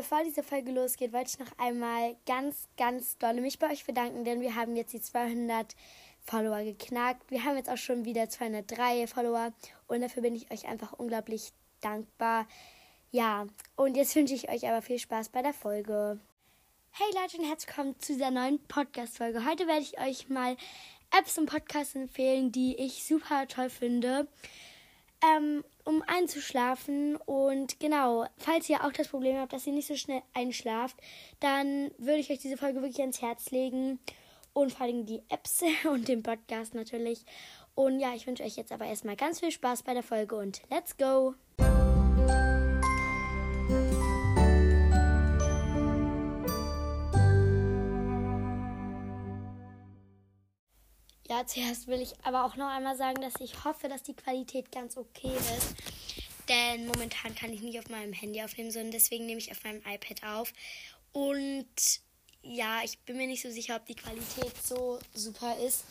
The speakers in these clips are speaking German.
bevor diese Folge losgeht, wollte ich noch einmal ganz, ganz doll mich bei euch bedanken, denn wir haben jetzt die 200 Follower geknackt. Wir haben jetzt auch schon wieder 203 Follower und dafür bin ich euch einfach unglaublich dankbar. Ja, und jetzt wünsche ich euch aber viel Spaß bei der Folge. Hey Leute und herzlich willkommen zu dieser neuen Podcast-Folge. Heute werde ich euch mal Apps und Podcasts empfehlen, die ich super toll finde, ähm, um einzuschlafen. Und genau, falls ihr auch das Problem habt, dass ihr nicht so schnell einschlaft, dann würde ich euch diese Folge wirklich ans Herz legen. Und vor allem die Apps und den Podcast natürlich. Und ja, ich wünsche euch jetzt aber erstmal ganz viel Spaß bei der Folge und let's go! Ja, zuerst will ich aber auch noch einmal sagen, dass ich hoffe, dass die Qualität ganz okay ist. Denn momentan kann ich nicht auf meinem Handy aufnehmen, sondern deswegen nehme ich auf meinem iPad auf. Und ja, ich bin mir nicht so sicher, ob die Qualität so super ist.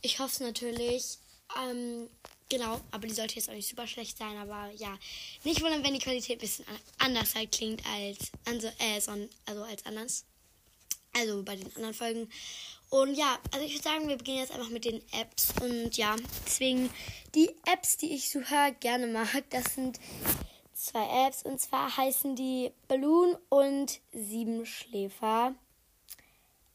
Ich hoffe es natürlich. Ähm, genau, aber die sollte jetzt auch nicht super schlecht sein. Aber ja, nicht wundern, wenn die Qualität ein bisschen anders halt klingt als, also, äh, also als anders. Also bei den anderen Folgen. Und ja, also ich würde sagen, wir beginnen jetzt einfach mit den Apps. Und ja, deswegen die Apps, die ich super gerne mag, das sind zwei Apps. Und zwar heißen die Balloon und Siebenschläfer.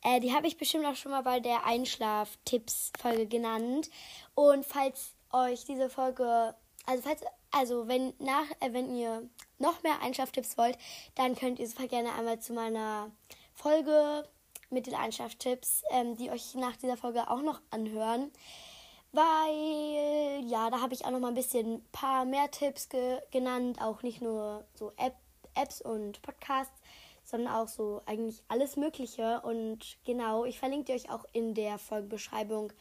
Äh, die habe ich bestimmt auch schon mal bei der Einschlaf-Tipps-Folge genannt. Und falls euch diese Folge, also falls, also wenn nach, äh, wenn ihr noch mehr Einschlaftipps wollt, dann könnt ihr super gerne einmal zu meiner Folge mit den Einschlaftipps, ähm, die euch nach dieser Folge auch noch anhören. Weil, ja, da habe ich auch noch mal ein bisschen paar mehr Tipps ge genannt, auch nicht nur so App Apps und Podcasts, sondern auch so eigentlich alles Mögliche. Und genau, ich verlinke die euch auch in der Folgenbeschreibung.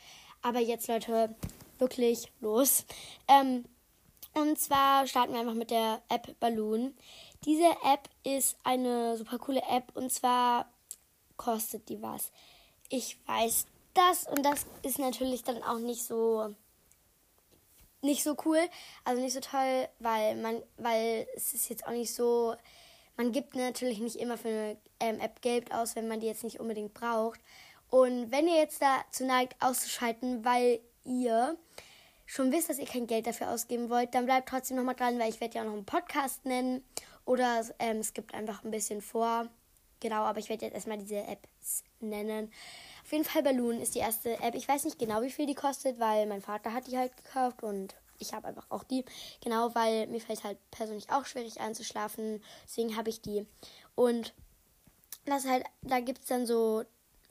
Aber jetzt, Leute, wirklich los. Ähm, und zwar starten wir einfach mit der App Balloon. Diese App ist eine super coole App und zwar kostet die was. Ich weiß das und das ist natürlich dann auch nicht so nicht so cool, also nicht so toll, weil man, weil es ist jetzt auch nicht so, man gibt natürlich nicht immer für eine ähm, App Geld aus, wenn man die jetzt nicht unbedingt braucht. Und wenn ihr jetzt dazu neigt, auszuschalten, weil ihr schon wisst, dass ihr kein Geld dafür ausgeben wollt, dann bleibt trotzdem nochmal dran, weil ich werde ja auch noch einen Podcast nennen oder ähm, es gibt einfach ein bisschen vor. Genau, aber ich werde jetzt erstmal diese Apps nennen. Auf jeden Fall Balloon ist die erste App. Ich weiß nicht genau, wie viel die kostet, weil mein Vater hat die halt gekauft und ich habe einfach auch die. Genau, weil mir fällt halt persönlich auch schwierig einzuschlafen. Deswegen habe ich die. Und das halt, da gibt es dann so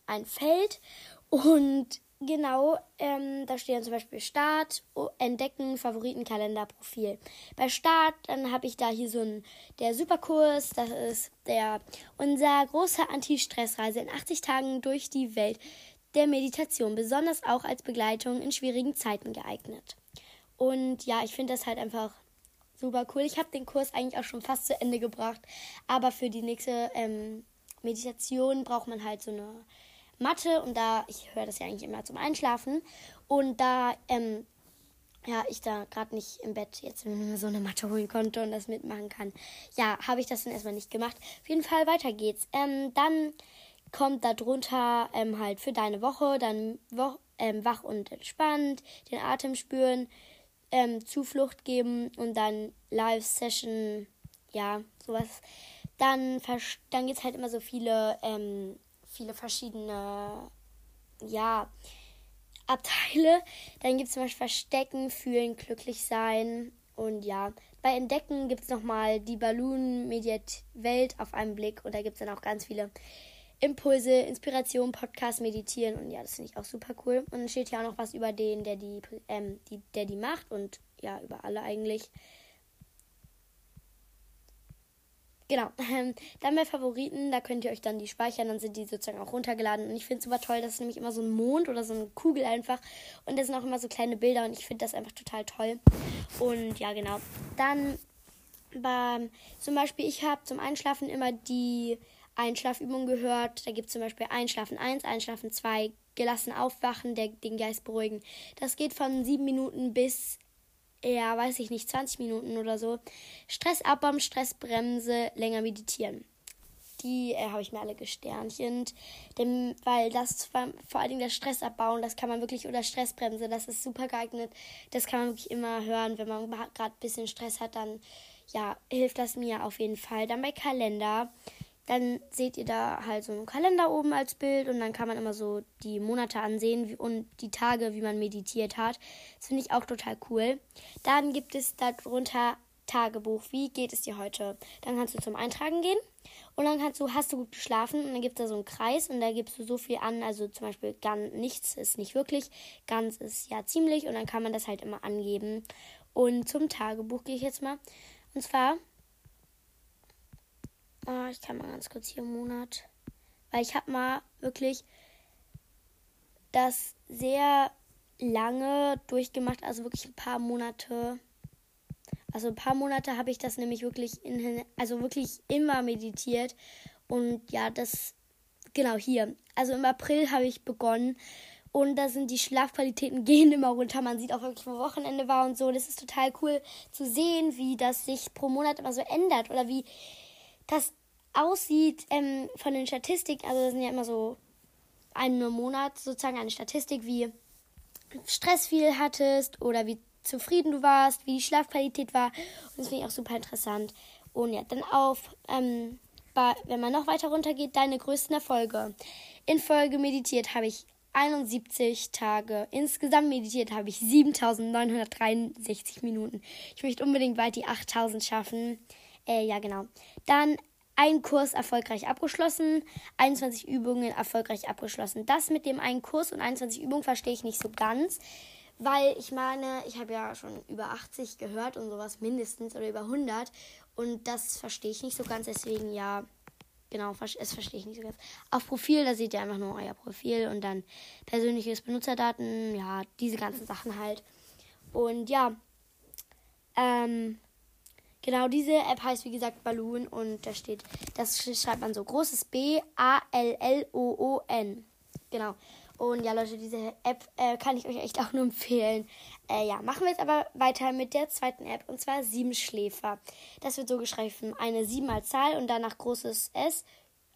ein Feld und Genau, ähm, da steht dann zum Beispiel Start, Entdecken, Favoriten, Kalender, Profil. Bei Start, dann habe ich da hier so ein, der Superkurs, das ist der, unser großer Anti-Stress-Reise in 80 Tagen durch die Welt der Meditation, besonders auch als Begleitung in schwierigen Zeiten geeignet. Und ja, ich finde das halt einfach super cool. Ich habe den Kurs eigentlich auch schon fast zu Ende gebracht, aber für die nächste ähm, Meditation braucht man halt so eine Mathe und da, ich höre das ja eigentlich immer zum Einschlafen und da, ähm, ja, ich da gerade nicht im Bett jetzt so eine Matte holen konnte und das mitmachen kann, ja, habe ich das dann erstmal nicht gemacht. Auf jeden Fall, weiter geht's. Ähm, dann kommt da drunter ähm, halt für deine Woche, dann wo ähm, wach und entspannt, den Atem spüren, ähm, Zuflucht geben und dann Live-Session, ja, sowas. Dann, dann gibt es halt immer so viele ähm, viele verschiedene, ja, Abteile. Dann gibt es zum Beispiel Verstecken, Fühlen, Glücklich sein. Und ja, bei Entdecken gibt es nochmal die Balloon-Mediat-Welt auf einen Blick. Und da gibt es dann auch ganz viele Impulse, Inspiration, Podcast, Meditieren. Und ja, das finde ich auch super cool. Und dann steht hier auch noch was über den, der die, ähm, die, der die macht. Und ja, über alle eigentlich. Genau. Ähm, dann bei Favoriten, da könnt ihr euch dann die speichern, dann sind die sozusagen auch runtergeladen. Und ich finde es super toll, das ist nämlich immer so ein Mond oder so eine Kugel einfach. Und das sind auch immer so kleine Bilder und ich finde das einfach total toll. Und ja, genau. Dann beim, zum Beispiel, ich habe zum Einschlafen immer die Einschlafübung gehört. Da gibt es zum Beispiel Einschlafen 1, Einschlafen 2, gelassen aufwachen, der, den Geist beruhigen. Das geht von sieben Minuten bis ja, weiß ich nicht, 20 Minuten oder so. Stress abbauen, Stressbremse, länger meditieren. die äh, habe ich mir alle gesternchent. Denn, weil das vor allen Dingen der Stress abbauen, das kann man wirklich, oder Stressbremse, das ist super geeignet. Das kann man wirklich immer hören, wenn man gerade ein bisschen Stress hat, dann ja, hilft das mir auf jeden Fall. Dann bei Kalender, dann seht ihr da halt so einen Kalender oben als Bild und dann kann man immer so die Monate ansehen und die Tage, wie man meditiert hat. Das finde ich auch total cool. Dann gibt es darunter Tagebuch. Wie geht es dir heute? Dann kannst du zum Eintragen gehen und dann kannst du, hast du gut geschlafen und dann gibt es da so einen Kreis und da gibst du so viel an. Also zum Beispiel ganz nichts ist nicht wirklich, ganz ist ja ziemlich und dann kann man das halt immer angeben. Und zum Tagebuch gehe ich jetzt mal. Und zwar, oh, ich kann mal ganz kurz hier im Monat, weil ich habe mal wirklich das sehr lange durchgemacht, also wirklich ein paar Monate. Also ein paar Monate habe ich das nämlich wirklich in, also wirklich immer meditiert und ja, das genau hier. Also im April habe ich begonnen und da sind die Schlafqualitäten gehen immer runter. Man sieht auch wirklich, wo Wochenende war und so. Das ist total cool zu sehen, wie das sich pro Monat immer so ändert oder wie das aussieht ähm, von den Statistiken. Also das sind ja immer so einen Monat sozusagen eine Statistik, wie Stress viel hattest oder wie zufrieden du warst, wie die Schlafqualität war. Und das finde ich auch super interessant. Und ja, dann auf, ähm, wenn man noch weiter runter geht, deine größten Erfolge. In Folge meditiert habe ich 71 Tage. Insgesamt meditiert habe ich 7963 Minuten. Ich möchte unbedingt bald die 8000 schaffen. Äh, ja, genau. Dann ein Kurs erfolgreich abgeschlossen, 21 Übungen erfolgreich abgeschlossen. Das mit dem einen Kurs und 21 Übungen verstehe ich nicht so ganz, weil ich meine, ich habe ja schon über 80 gehört und sowas mindestens oder über 100 und das verstehe ich nicht so ganz. Deswegen ja, Genau, es verstehe ich nicht so ganz. Auf Profil, da seht ihr einfach nur euer Profil und dann persönliches Benutzerdaten, ja, diese ganzen Sachen halt. Und ja, ähm, genau, diese App heißt wie gesagt Balloon und da steht, das schreibt man so großes B A L L O O N. Genau. Und ja, Leute, diese App äh, kann ich euch echt auch nur empfehlen. Äh, ja, machen wir jetzt aber weiter mit der zweiten App und zwar Siebenschläfer. Das wird so geschrieben: eine 7 als Zahl und danach großes S.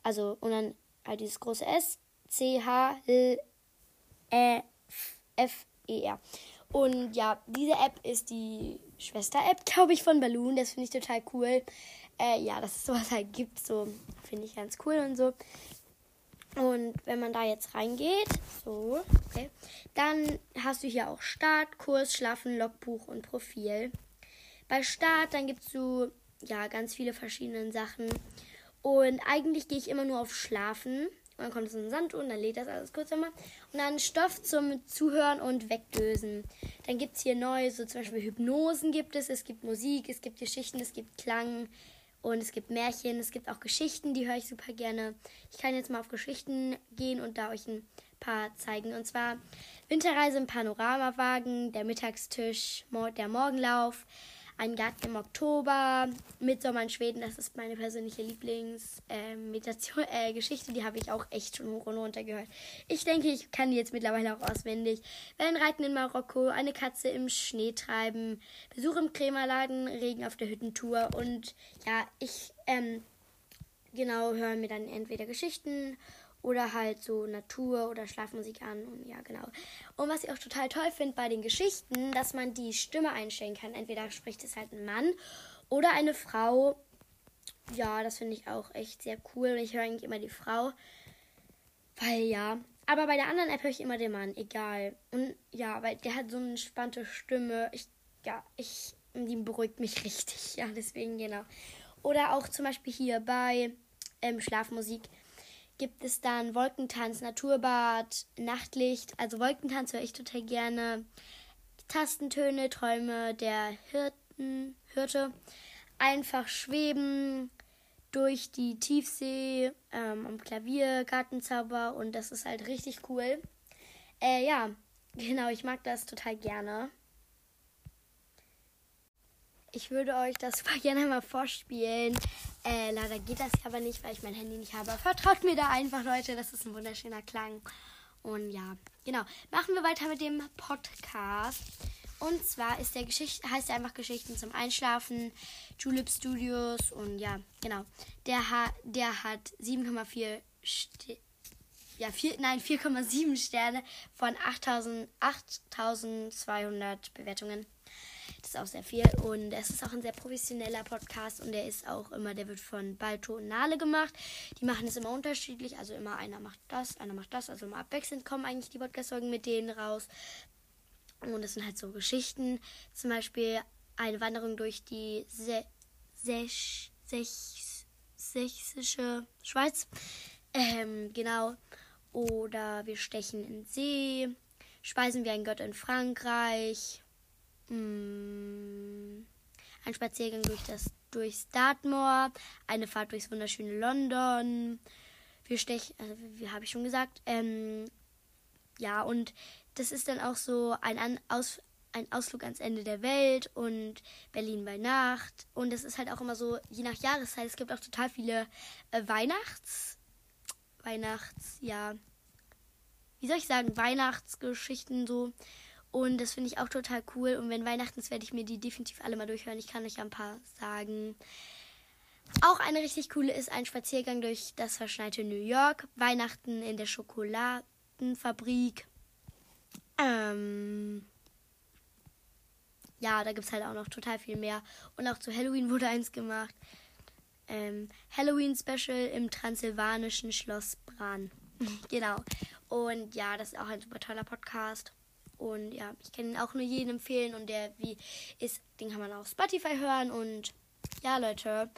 Also, und dann halt dieses große S. C, H, L, E, F, E, R. Und ja, diese App ist die Schwester-App, glaube ich, von Balloon. Das finde ich total cool. Äh, ja, dass es sowas halt gibt, so finde ich ganz cool und so. Und wenn man da jetzt reingeht, so, okay, dann hast du hier auch Start, Kurs, Schlafen, Logbuch und Profil. Bei Start, dann gibst du ja ganz viele verschiedene Sachen. Und eigentlich gehe ich immer nur auf Schlafen. Und dann kommt es in den Sand und dann lädt das alles kurz einmal. Und dann Stoff zum Zuhören und Wegdösen. Dann gibt es hier neu, so zum Beispiel Hypnosen gibt es, es gibt Musik, es gibt Geschichten, es gibt Klang, und es gibt Märchen, es gibt auch Geschichten, die höre ich super gerne. Ich kann jetzt mal auf Geschichten gehen und da euch ein paar zeigen. Und zwar Winterreise im Panoramawagen, der Mittagstisch, der Morgenlauf, ein Garten im Oktober, Mitsommer in Schweden, das ist meine persönliche Lieblingsgeschichte, äh, äh, die habe ich auch echt schon hoch und runter gehört. Ich denke, ich kann die jetzt mittlerweile auch auswendig. Reiten in Marokko, eine Katze im Schnee treiben, Besuch im Krämerladen, Regen auf der Hüttentour und ja, ich ähm, genau höre mir dann entweder Geschichten oder halt so Natur oder Schlafmusik an und ja, genau. Und was ich auch total toll finde bei den Geschichten, dass man die Stimme einstellen kann. Entweder spricht es halt ein Mann oder eine Frau. Ja, das finde ich auch echt sehr cool. Und ich höre eigentlich immer die Frau. Weil ja. Aber bei der anderen App höre ich immer den Mann, egal. Und ja, weil der hat so eine entspannte Stimme. Ich, ja, ich, die beruhigt mich richtig. Ja, deswegen genau. Oder auch zum Beispiel hier bei ähm, Schlafmusik gibt es dann Wolkentanz, Naturbad, Nachtlicht. Also Wolkentanz höre ich total gerne. Tastentöne, Träume der Hirten, Hirte. Einfach schweben durch die Tiefsee ähm, am Klavier, Gartenzauber und das ist halt richtig cool. Äh, ja, genau, ich mag das total gerne. Ich würde euch das super gerne mal vorspielen. Äh, leider geht das aber nicht, weil ich mein Handy nicht habe. Vertraut mir da einfach, Leute. Das ist ein wunderschöner Klang. Und ja, genau. Machen wir weiter mit dem Podcast. Und zwar ist der Geschichte, heißt er einfach Geschichten zum Einschlafen, Julep Studios und ja, genau. Der, ha, der hat 7,4 ja, 4, nein, 4,7 Sterne von 8200 Bewertungen. Ist auch sehr viel. Und es ist auch ein sehr professioneller Podcast und der ist auch immer, der wird von Balto und Nale gemacht. Die machen es immer unterschiedlich. Also immer einer macht das, einer macht das. Also immer abwechselnd kommen eigentlich die Podcast-Folgen mit denen raus. Und es sind halt so Geschichten. Zum Beispiel eine Wanderung durch die Se Sech Sech sächsische Schweiz. Ähm, genau. Oder wir stechen in See. Speisen wie ein Gott in Frankreich. Hm, ein Spaziergang durch das durchs Dartmoor. Eine Fahrt durchs wunderschöne London. Wir stechen, also wie habe ich schon gesagt. Ähm, ja, und das ist dann auch so ein, An Aus ein Ausflug ans Ende der Welt und Berlin bei Nacht. Und es ist halt auch immer so, je nach Jahreszeit, es gibt auch total viele äh, Weihnachts, Weihnachts, ja, wie soll ich sagen, Weihnachtsgeschichten so. Und das finde ich auch total cool. Und wenn Weihnachten ist, werde ich mir die definitiv alle mal durchhören. Ich kann euch ein paar sagen. Auch eine richtig coole ist ein Spaziergang durch das verschneite New York. Weihnachten in der Schokoladenfabrik. Ähm, ja, da gibt es halt auch noch total viel mehr. Und auch zu Halloween wurde eins gemacht. Ähm, Halloween Special im transsilvanischen Schloss Bran. genau. Und ja, das ist auch ein super toller Podcast. Und ja, ich kann ihn auch nur jedem empfehlen. Und der wie ist, den kann man auf Spotify hören. Und ja, Leute.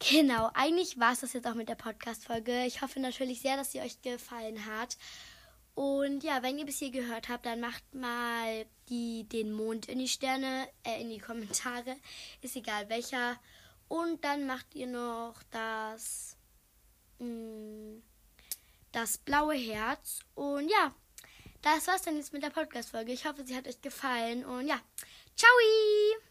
Genau, eigentlich war es das jetzt auch mit der Podcast-Folge. Ich hoffe natürlich sehr, dass sie euch gefallen hat. Und ja, wenn ihr bis hier gehört habt, dann macht mal die, den Mond in die Sterne, äh, in die Kommentare. Ist egal welcher. Und dann macht ihr noch das, mh, mm, das blaue Herz. Und ja, das war's dann jetzt mit der Podcast-Folge. Ich hoffe, sie hat euch gefallen. Und ja, ciao!